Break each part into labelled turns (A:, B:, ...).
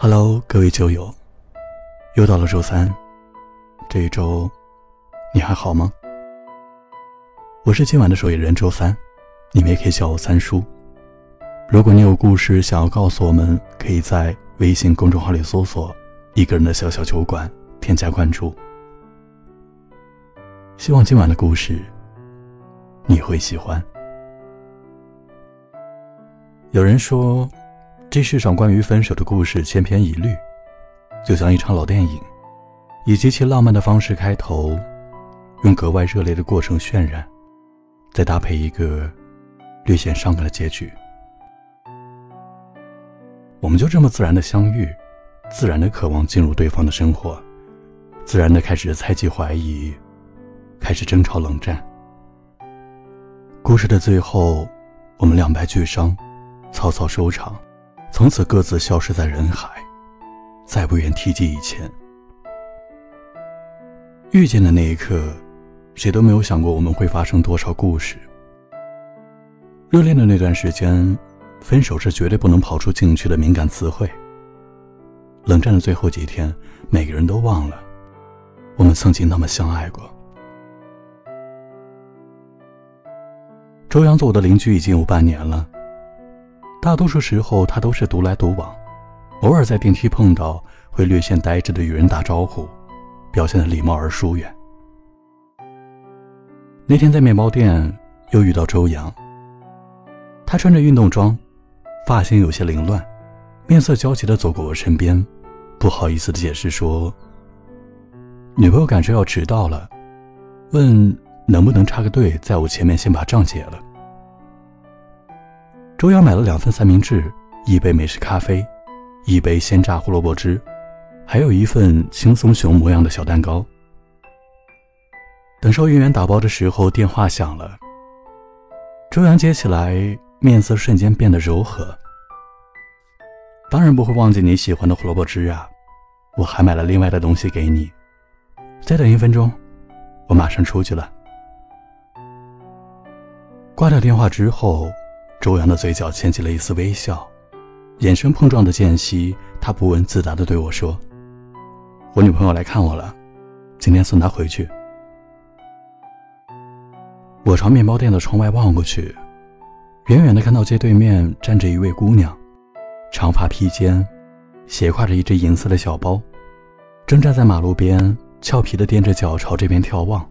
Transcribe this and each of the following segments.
A: Hello，各位酒友，又到了周三，这一周你还好吗？我是今晚的守夜人周三，你们也可以叫我三叔。如果你有故事想要告诉我们，可以在微信公众号里搜索“一个人的小小酒馆”，添加关注。希望今晚的故事你会喜欢。有人说，这世上关于分手的故事千篇一律，就像一场老电影，以极其浪漫的方式开头，用格外热烈的过程渲染，再搭配一个略显伤感的结局。我们就这么自然的相遇，自然的渴望进入对方的生活，自然的开始猜忌怀疑，开始争吵冷战。故事的最后，我们两败俱伤。草草收场，从此各自消失在人海，再不愿提及以前。遇见的那一刻，谁都没有想过我们会发生多少故事。热恋的那段时间，分手是绝对不能跑出禁区的敏感词汇。冷战的最后几天，每个人都忘了，我们曾经那么相爱过。周洋做我的邻居已经有半年了。大多数时候，他都是独来独往，偶尔在电梯碰到，会略显呆滞的与人打招呼，表现的礼貌而疏远。那天在面包店又遇到周洋，他穿着运动装，发型有些凌乱，面色焦急的走过我身边，不好意思的解释说：“女朋友赶车要迟到了，问能不能插个队，在我前面先把账结了。”周洋买了两份三明治，一杯美式咖啡，一杯鲜榨胡萝卜汁，还有一份轻松熊模样的小蛋糕。等收银员打包的时候，电话响了。周洋接起来，面色瞬间变得柔和。当然不会忘记你喜欢的胡萝卜汁啊，我还买了另外的东西给你。再等一分钟，我马上出去了。挂掉电话之后。周洋的嘴角牵起了一丝微笑，眼神碰撞的间隙，他不问自答地对我说：“我女朋友来看我了，今天送她回去。”我朝面包店的窗外望过去，远远的看到街对面站着一位姑娘，长发披肩，斜挎着一只银色的小包，正站在马路边，俏皮的踮着脚朝这边眺望。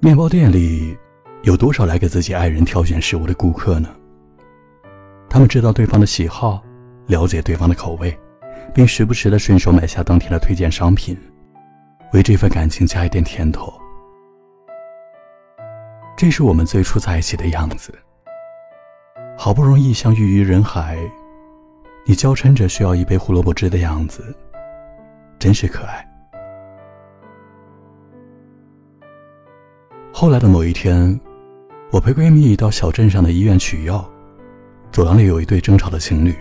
A: 面包店里。有多少来给自己爱人挑选食物的顾客呢？他们知道对方的喜好，了解对方的口味，并时不时的顺手买下当天的推荐商品，为这份感情加一点甜头。这是我们最初在一起的样子。好不容易相遇于人海，你娇嗔着需要一杯胡萝卜汁的样子，真是可爱。后来的某一天。我陪闺蜜到小镇上的医院取药，走廊里有一对争吵的情侣，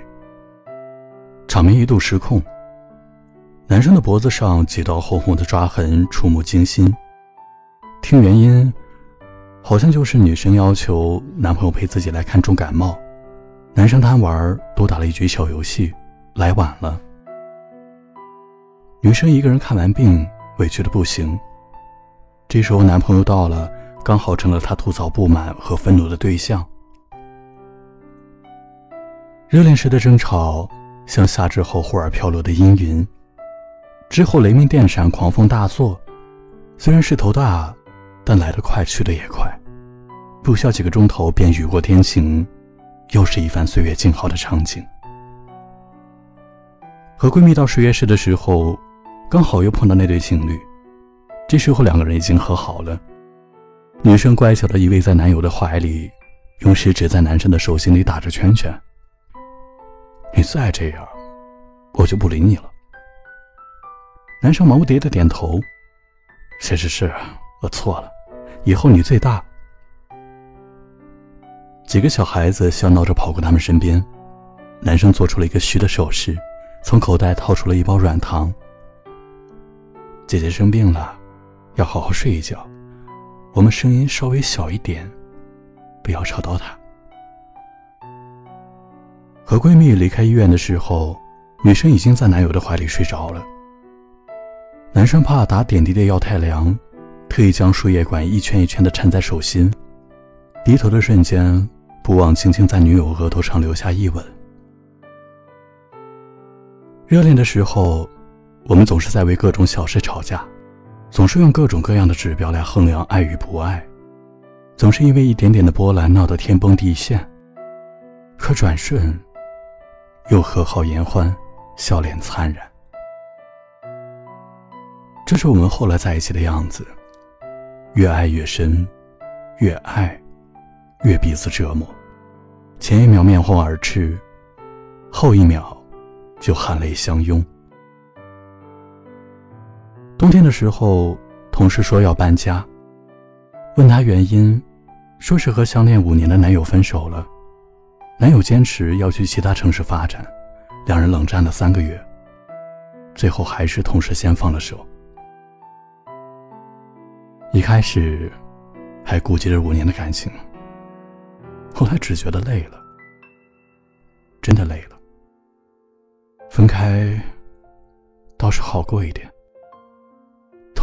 A: 场面一度失控。男生的脖子上几道红红的抓痕，触目惊心。听原因，好像就是女生要求男朋友陪自己来看重感冒，男生贪玩多打了一局小游戏，来晚了。女生一个人看完病，委屈的不行。这时候男朋友到了。刚好成了他吐槽不满和愤怒的对象。热恋时的争吵像夏至后忽而飘落的阴云，之后雷鸣电闪，狂风大作。虽然势头大，但来得快，去得也快，不消几个钟头便雨过天晴，又是一番岁月静好的场景。和闺蜜到实验室的时候，刚好又碰到那对情侣，这时候两个人已经和好了。女生乖巧的依偎在男友的怀里，用食指在男生的手心里打着圈圈。你再这样，我就不理你了。男生忙不迭的点头：“是是是，我错了，以后你最大。”几个小孩子笑闹着跑过他们身边，男生做出了一个虚的手势，从口袋掏出了一包软糖。姐姐生病了，要好好睡一觉。我们声音稍微小一点，不要吵到他。和和闺蜜离开医院的时候，女生已经在男友的怀里睡着了。男生怕打点滴的药太凉，特意将输液管一圈一圈的缠在手心。低头的瞬间，不忘轻轻在女友额头上留下一吻。热恋的时候，我们总是在为各种小事吵架，总是用各种各样的指标来衡量爱与不爱，总是因为一点点的波澜闹得天崩地陷。可转瞬，又和好言欢，笑脸灿然。这是我们后来在一起的样子，越爱越深，越爱。越彼此折磨，前一秒面红耳赤，后一秒就含泪相拥。冬天的时候，同事说要搬家，问他原因，说是和相恋五年的男友分手了，男友坚持要去其他城市发展，两人冷战了三个月，最后还是同事先放了手。一开始还顾及着五年的感情。后来只觉得累了，真的累了。分开倒是好过一点。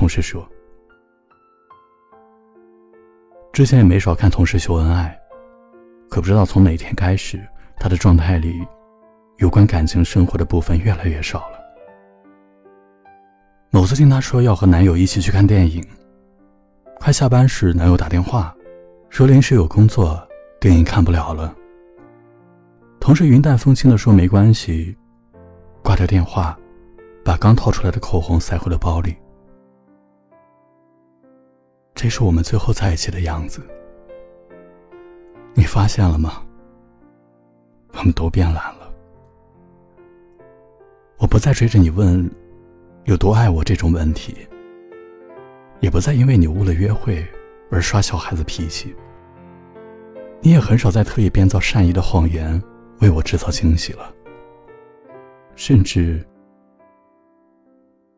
A: 同事说，之前也没少看同事秀恩爱，可不知道从哪天开始，他的状态里有关感情生活的部分越来越少了。某次听他说要和男友一起去看电影，快下班时，男友打电话说临时有工作。电影看不了了。同事云淡风轻的说：“没关系。”挂掉电话，把刚掏出来的口红塞回了包里。这是我们最后在一起的样子。你发现了吗？我们都变懒了。我不再追着你问有多爱我这种问题，也不再因为你误了约会而耍小孩子脾气。你也很少再特意编造善意的谎言为我制造惊喜了，甚至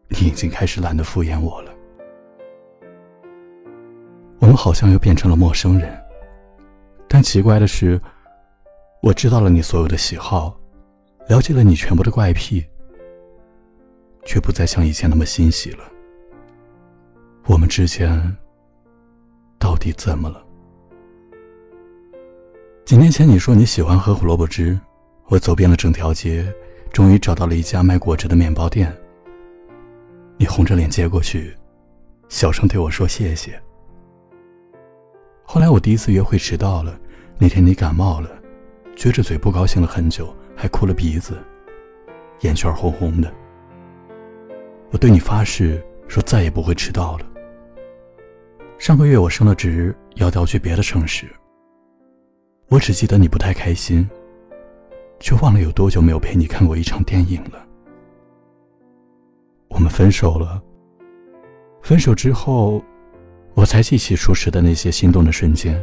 A: 你已经开始懒得敷衍我了。我们好像又变成了陌生人，但奇怪的是，我知道了你所有的喜好，了解了你全部的怪癖，却不再像以前那么欣喜了。我们之间到底怎么了？几年前你说你喜欢喝胡萝卜汁，我走遍了整条街，终于找到了一家卖果汁的面包店。你红着脸接过去，小声对我说谢谢。后来我第一次约会迟到了，那天你感冒了，撅着嘴不高兴了很久，还哭了鼻子，眼圈红红的。我对你发誓说再也不会迟到了。上个月我升了职，要调去别的城市。我只记得你不太开心，却忘了有多久没有陪你看过一场电影了。我们分手了。分手之后，我才记起初时的那些心动的瞬间，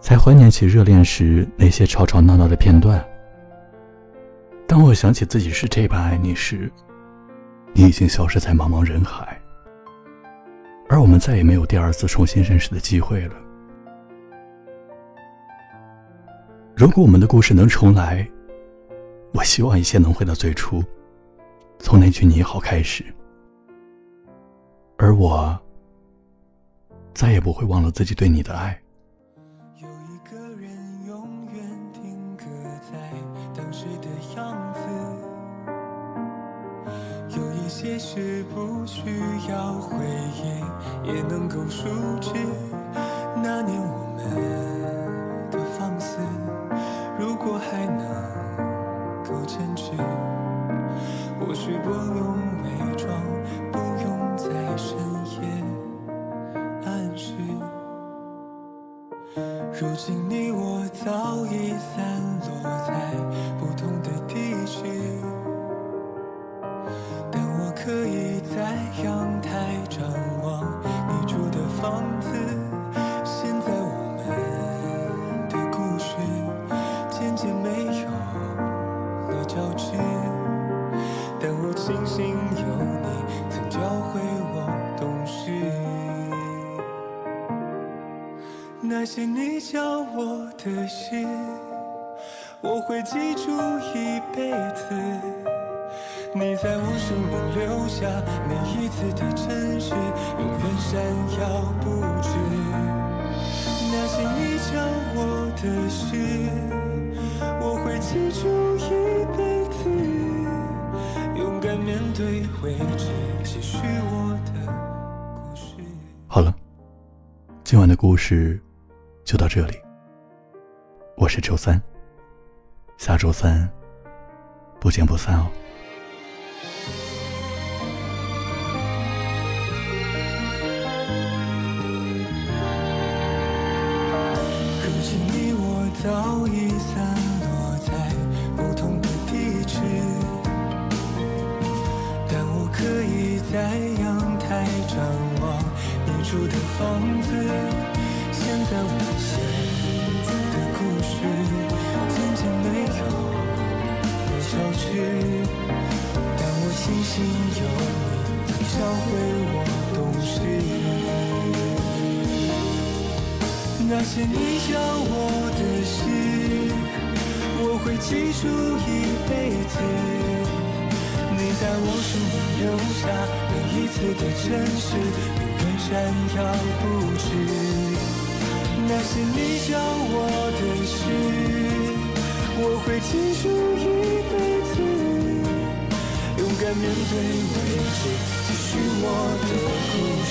A: 才怀念起热恋时那些吵吵闹闹的片段。当我想起自己是这般爱你时，你已经消失在茫茫人海，而我们再也没有第二次重新认识的机会了。如果我们的故事能重来，我希望一切能回到最初，从那句“你好”开始，而我再也不会忘了自己对你的爱。有一个人永远定格在当时的样子，有一些事不需要回忆也能够熟知。那年我们如今你我早已散落在不同的地区，但我可以在阳台张望你住的房子，
B: 现在我们的故事渐渐没有了交集，但我庆幸有你，曾教会我。
A: 那些你教我的事，
B: 我会记住一辈子。你在我生命留下每一次的真实，永远闪耀不止。那些你教我的事，我会记住一辈子。勇敢面对未知，继续我的故事。
A: 好了，今晚的故事就到这里。我是周三。下周三，不见不散哦。
B: 但我庆幸有你教会我懂事。那些你教我的事，我会记住一辈子。你在我生命留下每一次的真实，永远闪耀不止。那些你教我的事，我会记住一辈子。勇敢面对未知，继续我的故事。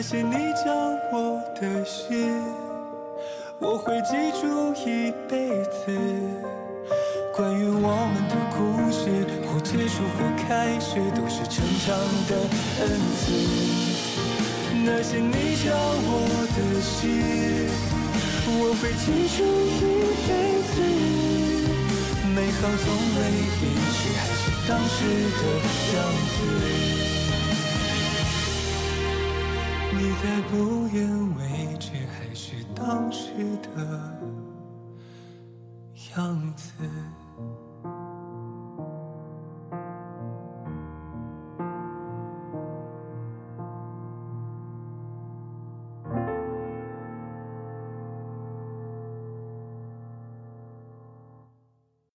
B: 那些你教我的事，我会记住一辈子。关于我们的故事，或结束或开始，都是成长的恩赐。那些你教我的事，我会记住一辈子。美好从未离去，还是当时的样子。你在不远未知，还是当时的样子。